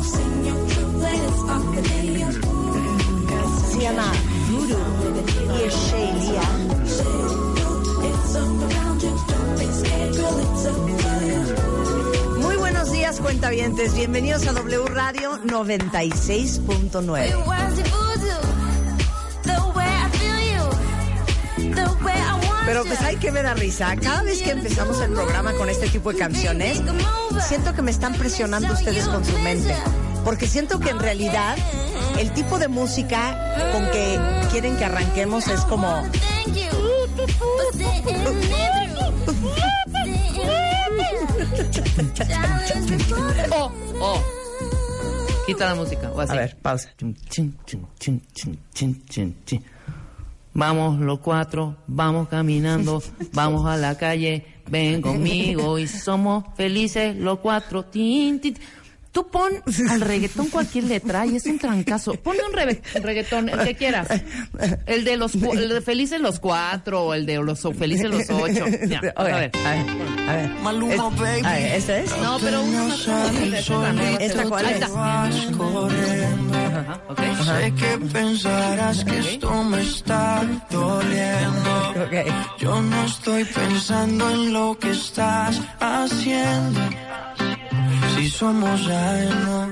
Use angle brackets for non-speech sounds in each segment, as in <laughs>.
Bonito. Se Voodoo y es Shaylia. Muy buenos días, cuentavientes. Bienvenidos a W Radio 96.9. It was the voodoo, the way I feel you, the way I want Pero pues hay que ver a risa. Cada vez que empezamos el programa con este tipo de canciones, siento que me están presionando ustedes con su mente. Porque siento que en realidad el tipo de música con que quieren que arranquemos es como... <laughs> Oh, oh. Quita la música. O así. A ver, pausa. Vamos los cuatro, vamos caminando, <laughs> vamos a la calle, ven conmigo y somos felices los cuatro. Tin, tin. Tú pon al reggaetón cualquier letra y es un trancazo. Ponle un rebe- reggaetón, el que quieras. El de los cu- el de felices los cuatro, o el de los felices los ocho. Ya, <laughs> a ver. a ver, a ver. Maluma, Es- baby. a ver, ¿Ese es? No, pero uno más esta. ¿Esta cuál Ahí es? Sé que pensarás que esto me está doliendo. Yo no estoy pensando en lo que estás haciendo. Si somos ajenos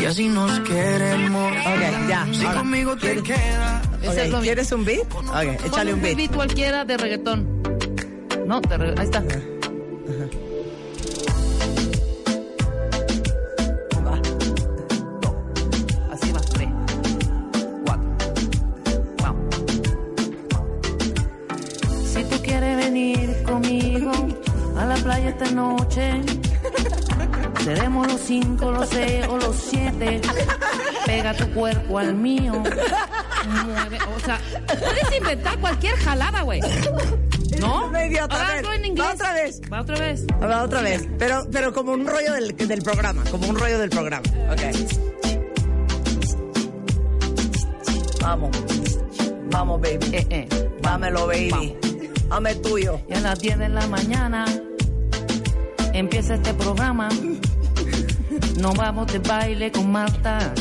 y así nos queremos. Ok, ya. Si ahora. conmigo te queda. Ese es ¿Quieres un beat? Ok, échale un Pon beat. cualquiera de reggaetón. No, de regga- ahí está. Va. Así va. Tres, cuatro. Vamos. Si tú quieres venir conmigo a la playa esta noche, seremos los cinco, los seis o los siete. Pega tu cuerpo al mío. Mueve, o sea, puedes inventar cualquier jalada, güey. ¿No? No, idiota, Ahora en inglés. va otra vez. Va otra vez. A ver, otra vez. Pero, pero como un rollo del, del programa. Como un rollo del programa. Ok. Vamos. Vamos, baby. Eh, eh. Dámelo, baby. Dame tuyo. Y a las 10 de la mañana empieza este programa. Nos vamos de baile con Marta.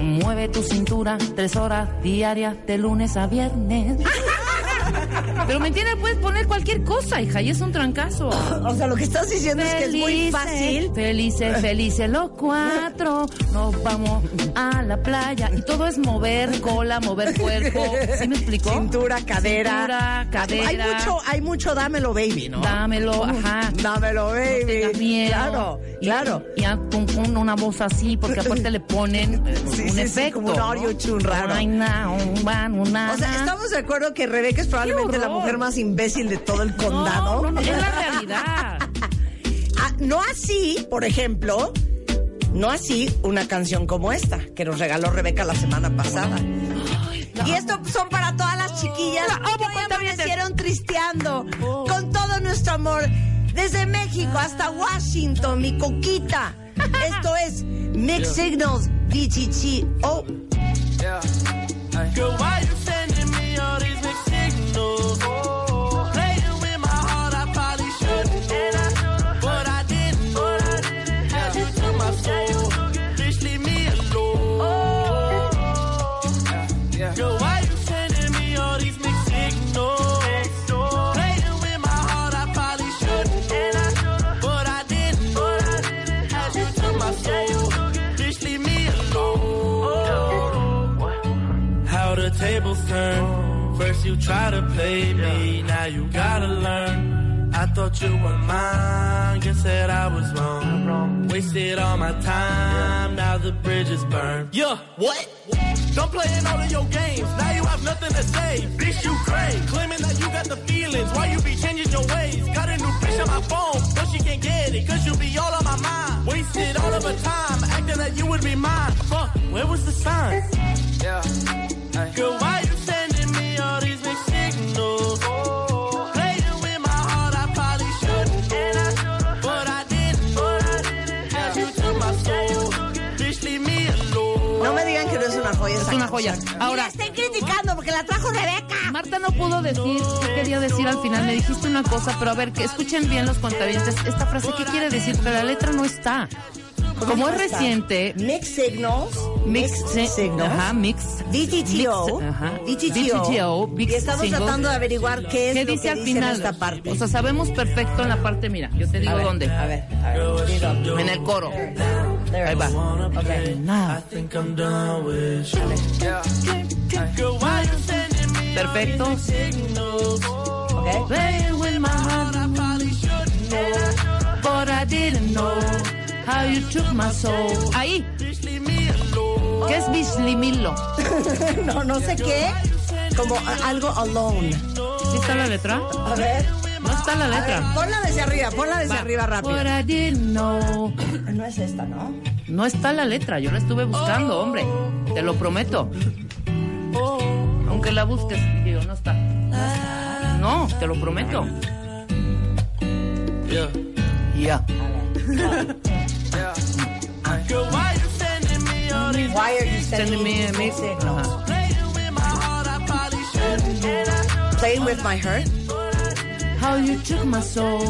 Mueve tu cintura tres horas diarias de lunes a viernes. Pero me entiendes, puedes poner cualquier cosa, hija, y es un trancazo. <laughs> O sea, lo que estás diciendo es que es muy fácil. Felices, <laughs> felices los cuatro. Nos vamos a la playa. Y todo es mover cola, mover cuerpo. ¿Sí me explicó? Cintura, cadera. Cintura, cadera. Hay mucho, hay mucho dámelo, baby, ¿no? Dámelo, ajá. Dámelo, baby. No miedo. Claro, Y- claro. Y, con, una voz así, porque aparte le ponen eh, <laughs> Sí, un sí, sí, efecto. como un ¿no? audio tune raro. Ay, na, un, van, una, O sea, estamos de acuerdo que Rebeca es probablemente La mujer más imbécil de todo el condado. No, no, no, es la <laughs> realidad. Ah, no así, por ejemplo, no así una canción como esta que nos regaló Rebeca la semana pasada. Y esto son para todas las chiquillas La amo, que hoy amanecieron tristeando con todo nuestro amor desde México hasta Washington, mi coquita. Esto es Mixed Signals DTT. Oh, turn. First you try to play me, now you gotta learn. I thought you were mine, guess that I was wrong. Wasted all my time, now the bridge is burned. Yeah, what? Don't play in all of your games, now you have nothing to say. Bitch, you crazy, claiming that you got the feelings. Why you be changing your ways? Got a new bitch on my phone, but she can't get it, cause you be all on my mind. Wasted all of her time, acting that you would be mine. Fuck, where was the sign? Yeah. Canción. Ahora- la estén criticando porque la trajo Rebeca. Marta no pudo decir qué quería decir al final. Me dijiste una cosa, pero a ver, que escuchen bien los cuentavientes esta frase. ¿Qué quiere decir? Porque la letra no está. Como es reciente, Mixed Signals. mix, Signals. ajá, mix, DTTO. Mix, ajá. DTTO. Y estamos tratando de averiguar qué es ¿qué lo dice que al dice final? en esta parte. O sea, sabemos perfecto en la parte, mira, yo te digo dónde. A ver, a ver. En el coro. There Ahí it va. Okay. all Perfecto. Okay. Playing with my heart, I probably shouldn't. but I didn't know how you took my soul. Ahí. ¿qué es bislimilo? <laughs> No, no sé qué. Como algo alone. ¿Sí está la letra? A ver. No está la ver, letra. ponla desde arriba, ponla desde Va. arriba rápido. But I didn't know. No es esta, ¿no? No está la letra, yo la estuve buscando, hombre. Te lo prometo. Aunque la busques, digo, no está. No, te lo prometo. Yeah. Ya. Girl, why you sending me all these Why are you Sending sending me a? Ajá. playing with my heart? How you took my soul.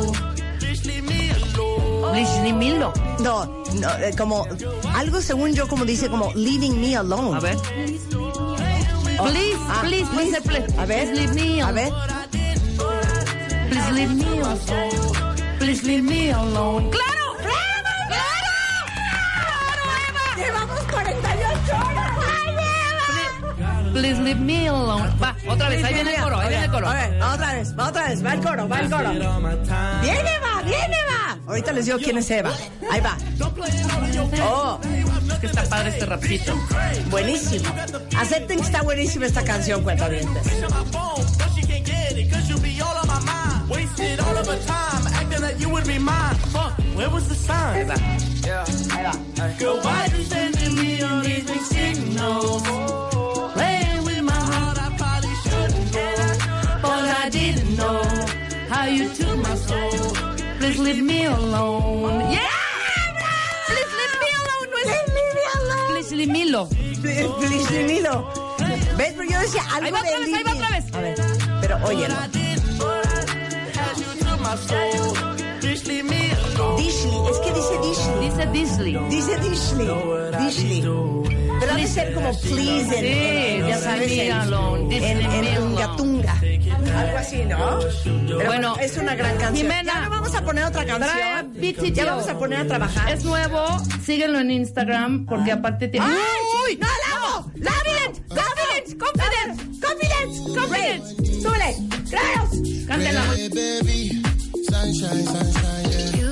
Bitch, leave me alone. Bislimilo. No, no, eh, como algo según yo como dice como leaving me alone. A ver. Please, Ah, please, puede ser please. A ver, Please leave me a alone. ver. Please leave me alone. Please leave me alone. ¡Claro! Please leave me alone. Va, otra vez, ahí viene el coro, ahí viene el coro. A ver, otra vez, va otra vez, va el coro, va el coro. Viene, va, viene, va. Ahorita les digo quién es Eva. Ahí va. Oh, Es que está padre este rapcito. buenísimo. Acepten que está buenísima esta canción, cuentavientes. Felicidad. ¿Ves? Pero yo decía algo Ahí va de otra vez, ahí va otra vez. A ver, pero óyelo. Dishley, es que dice Dishley. Dice Disley. Dice Dishley. Dishley. Pero ha de ser como please en, en- Sí, ya sabes, en, en, Dishley en. Ungatunga. Algo así, ¿no? Pero Bueno, es una gran canción. Jimena, ya no vamos a poner otra canción. Ya vamos a poner a trabajar. Es nuevo, síguenlo en Instagram porque aparte tiene. ¡Ay! ¡Confidence! confidence. ¡Súbele! ¡Claro! Cántela.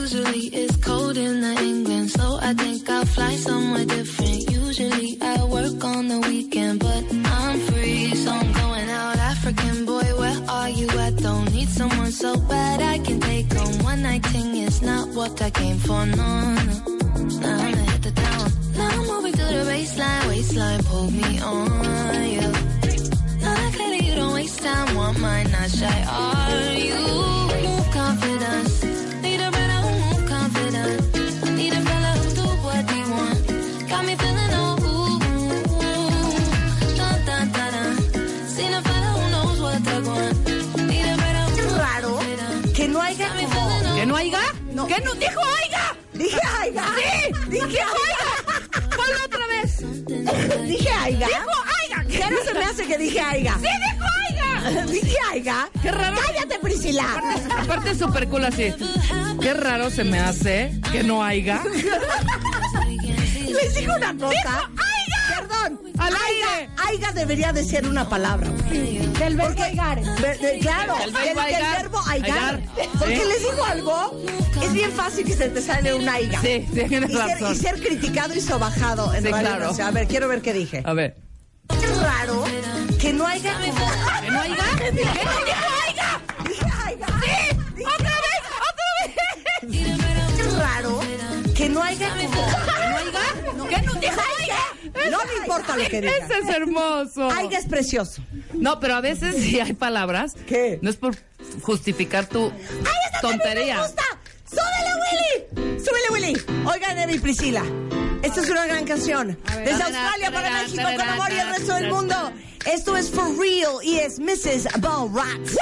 Usually it's cold in the England, so I think I'll fly somewhere different. Usually I work on the weekend, but I'm free, so I'm going out. African boy, where are you at? so bad I can take on one night thing is not what I came for, no, no. Now I'ma the town. Now I'm moving through the baseline, waistline, pull me on, not shy, are you? Move confidence, need a brother who move confident. Need a fella who do what he want. Got me feeling ooh, dun dun dun dun. Seen a fella who knows what they want. Need a brother who Es raro que no haya como... ¿Que no haya? ¿Qué no dijo oiga? Dije aiga. Sí, <laughs> Dije oiga. Ponlo otra vez. Dije aiga. Dijo oiga. Ya no se me hace que dije aiga. Sí, dijo <laughs> oiga. Qué raro. Cállate, Priscila. Aparte es súper cool así. Qué raro se me hace que no haya. Les digo una cosa. Perdón. Al aiga, aire. aiga debería de ser una palabra. Del verbo aigar. Claro, Del verbo aigar. Porque les digo algo, es bien fácil que se te sale un aiga. Sí, tienes y ser, razón. y ser criticado y sobajado en claro. Nacional. A ver, quiero ver qué dije. A ver. Que no haya como... ¿Que no haya? ¿Que no aiga. Sí. Otra vez, otra vez. Es raro que no haya como... ¿Que no haya? ¿Que no dijo oiga? No me importa lo que diga. Ese es hermoso. Aiga es precioso. No, pero a veces sí hay palabras. ¿Qué? No es por justificar tu ¡Ay, esta también tontería. me gusta! ¡Súbele, Willy! ¡Súbele, Willy! Oigan, Emi Priscila. Esta es una gran canción. Desde Australia para México, con amor y el resto del mundo. Esto es For Real y es Mrs. Ball Rats.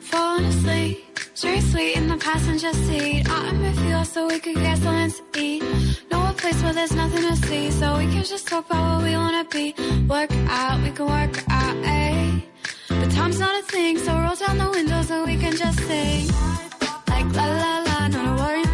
Falling asleep, seriously in the passenger seat. I'm with you so we could get something to eat. Know a place where there's nothing to see, so we can just talk about what we wanna be. Work out, we can work out, eh? But time's not a thing, so roll down the window so we can just sing. Like la la la, not a worry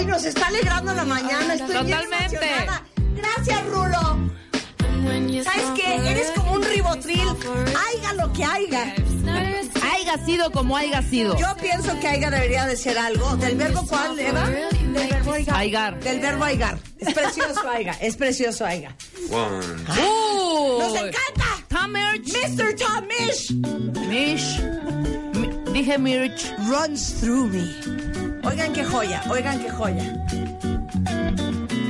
Ay, nos está alegrando la mañana. Estoy bien Totalmente. emocionada. Gracias, Rulo. ¿Sabes qué? Eres como un ribotril. Aiga lo que aiga. Haiga sido como haiga sido. Yo pienso que aiga debería de ser algo. ¿Del verbo cuál, Eva? Del verbo aigar. Aigar. Del verbo aigar. Es precioso aiga. Es precioso aiga. ¡Uh! ¡Nos encanta! Tom Mirch. Mr. Tom Mish Mish. Mi- Dije Mirch. runs through me. Oigan qué joya, oigan qué joya.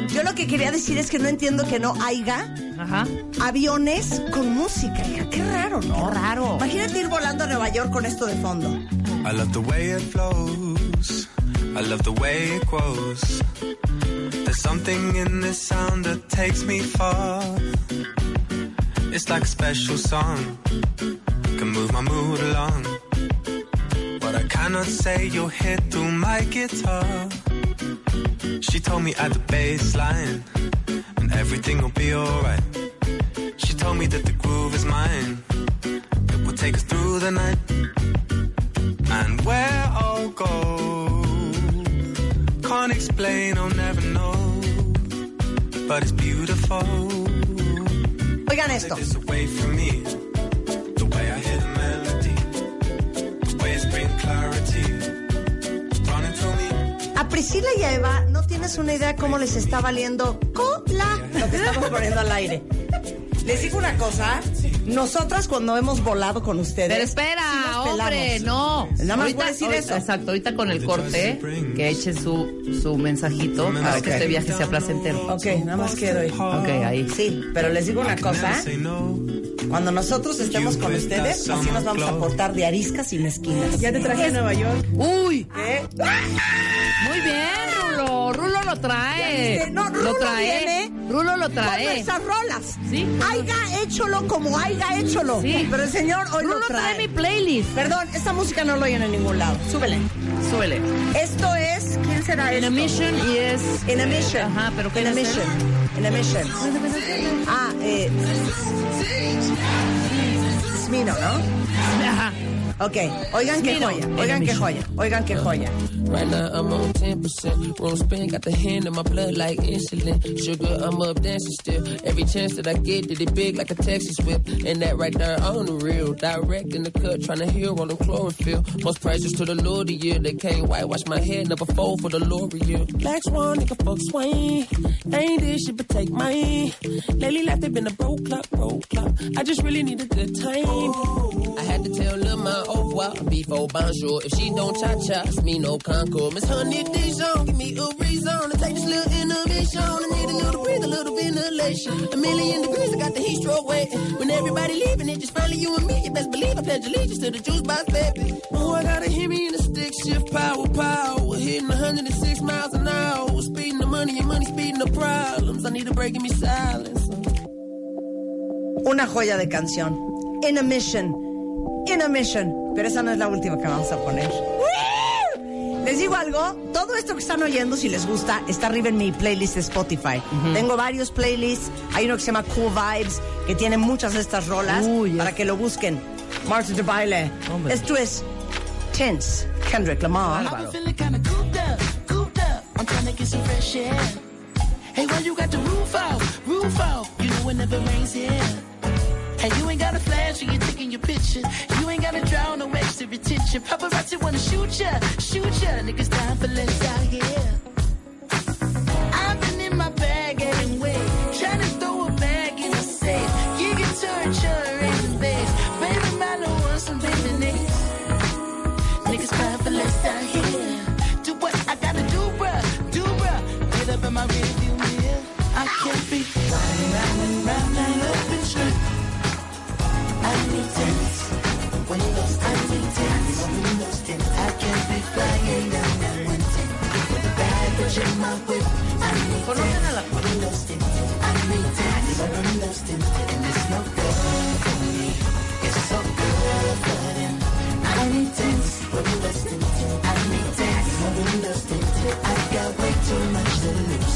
Yo lo que quería decir es que no entiendo que no haya Ajá. aviones con música, hija. Qué raro, ¿no? Qué raro. Imagínate ir volando a Nueva York con esto de fondo. I love the way it flows. I love the way it grows. There's something in this sound that takes me far. It's like a special song. Can move my mood along. Cannot say, you'll hear through my guitar. She told me at the bass line, and everything will be alright. She told me that the groove is mine. It will take us through the night and where I'll go. Can't explain, I'll never know, but it's beautiful. Oigan esto. Priscila y a Eva no tienes una idea cómo les está valiendo cola lo que estamos poniendo al aire. Les digo una cosa, nosotras cuando hemos volado con ustedes. Pero espera, sí hombre, no. Nada más voy a decir ahorita- eso. Exacto, ahorita con el corte, que eche su, su mensajito para que este viaje sea placentero. Ok, nada más quiero ir. Ok, ahí. Sí, pero les digo una cosa. Cuando nosotros estemos con ustedes, así nos vamos a portar de ariscas y mezquinas. Ya te traje a Nueva York. Uy, ¿Qué? muy bien, Rulo. Rulo lo trae. No, Rulo lo trae. viene Rulo lo Con trae. nuestras rolas. Sí. Haiga écholo como haiga écholo. Sí. Pero el señor hoy Rulo lo trae mi trae. playlist. Perdón, esta música no lo oyen en ningún lado. Súbele. Suele. Esto es. ¿Quién será In esto? a mission y es. In a mission. Ajá, pero ¿qué In a mission. In a mission. Ah, eh. Smino, ¿no? Ajá. Ok, oigan qué joya, oigan qué joya, oigan qué joya. Right now I'm on 10%. Room spin, got the hand in my blood like insulin. Sugar, I'm up dancing still. Every chance that I get, did it big like a Texas whip. And that right there on the real. Direct in the cut, trying to heal on them chlorophyll. Most precious to the Lord of year. They can't whitewash my head, never fold for the L'Oreal. Black swan, nigga, fuck swing. Ain't this shit, but take mine. Lately, life they been a broke clock, broke clock. I just really need a good time. I had to tell Lil' my au revoir before bonjour. If she don't cha-cha, it's me no concord. Miss Honey Dijon, give me a reason to take this little innovation. I need a little breathe, a little ventilation. A million degrees, I got the heat stroke waiting. When everybody leaving, it just finally you and me. You best believe I pledge allegiance to the juice box, baby. Oh, I gotta hear me in the stick shift, power, power. Hitting 106 miles an hour. Speeding the money, and money speeding the problems. I need a break in me silence. Una joya de canción. In a Mission. In a Mission. Pero esa no es la última que vamos a poner. Les digo algo, todo esto que están oyendo, si les gusta, está arriba en mi playlist de Spotify. Tengo varios playlists, hay uno que se llama Cool Vibes, que tiene muchas de estas rolas, para que lo busquen. Marta de baile. Hombre. Esto es Tense, Kendrick Lamar. Air. Hey, why you got the roof out, roof out? You know it never rains here. Hey, you ain't got a flash when you're taking your picture. You ain't got to draw no extra attention. Paparazzi wanna shoot ya, shoot ya. Niggas dying for less out here. I've been in my bag getting way. Trying to throw a bag in the safe. You can turn, in the base. Baby, my little one, some baby names. Niggas crying for less down here. Do what I gotta do, bruh, do bruh. Get up in my rearview mirror. I can't be riding round and to lose.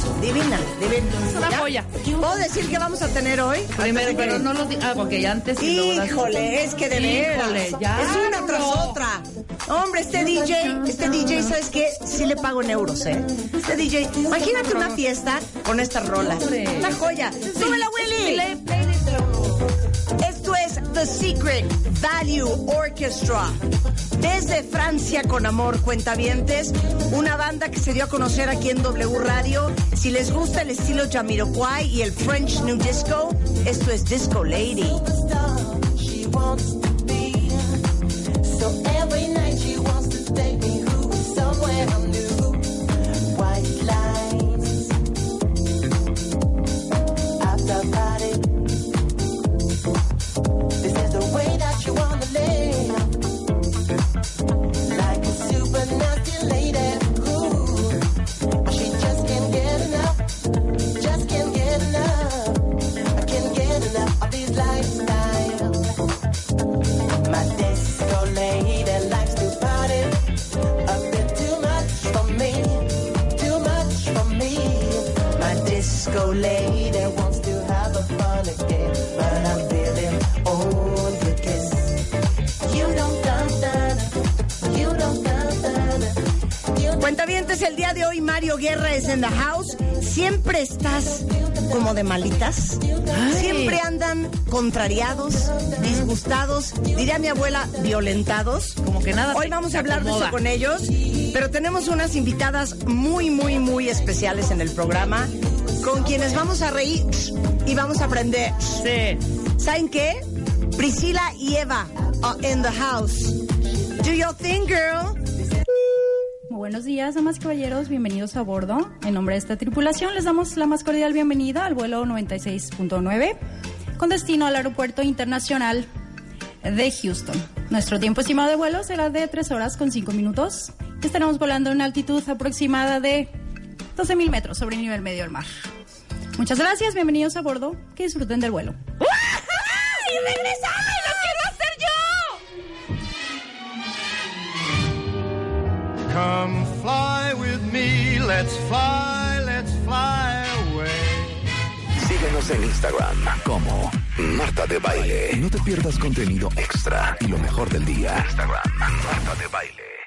So Divina, divina. Es una joya. ¿Puedo decir qué vamos a tener hoy? Primero, pero no lo di- Ah, porque ya antes Híjole, es que de veras. Híjole, ya. Es una tras otra. Hombre, este DJ, este DJ, ¿sabes qué? Sí le pago en euros, ¿eh? Este DJ, imagínate una fiesta con estas rolas. Una joya. ¡Súbela, Willy! Esto es The Secret Value Orchestra. Desde Francia con amor, cuentavientes, una banda que se dio a conocer aquí en W Radio. Si les gusta el estilo Jamiroquai y el French New Disco, esto es Disco Lady. Cuentavientes, el día de hoy Mario Guerra es en the house. Siempre estás como de malitas. Siempre andan contrariados, disgustados, diría mi abuela, violentados. Como que nada Hoy vamos a hablar de eso con ellos, pero tenemos unas invitadas muy, muy, muy especiales en el programa, con quienes vamos a reír y vamos a aprender. Sí. ¿Saben qué? Priscila y Eva are in the house. Do your thing, girl. Buenos días, damas y caballeros, bienvenidos a bordo. En nombre de esta tripulación les damos la más cordial bienvenida al vuelo 96.9 con destino al Aeropuerto Internacional de Houston. Nuestro tiempo estimado de vuelo será de 3 horas con 5 minutos. Estaremos volando en una altitud aproximada de 12.000 metros sobre el nivel medio del mar. Muchas gracias, bienvenidos a bordo, que disfruten del vuelo. ¡Ay, regresame! Come fly with me, let's fly, let's fly away. Síguenos en Instagram como Marta de Baile. No te pierdas contenido extra y lo mejor del día. Instagram, Marta de Baile.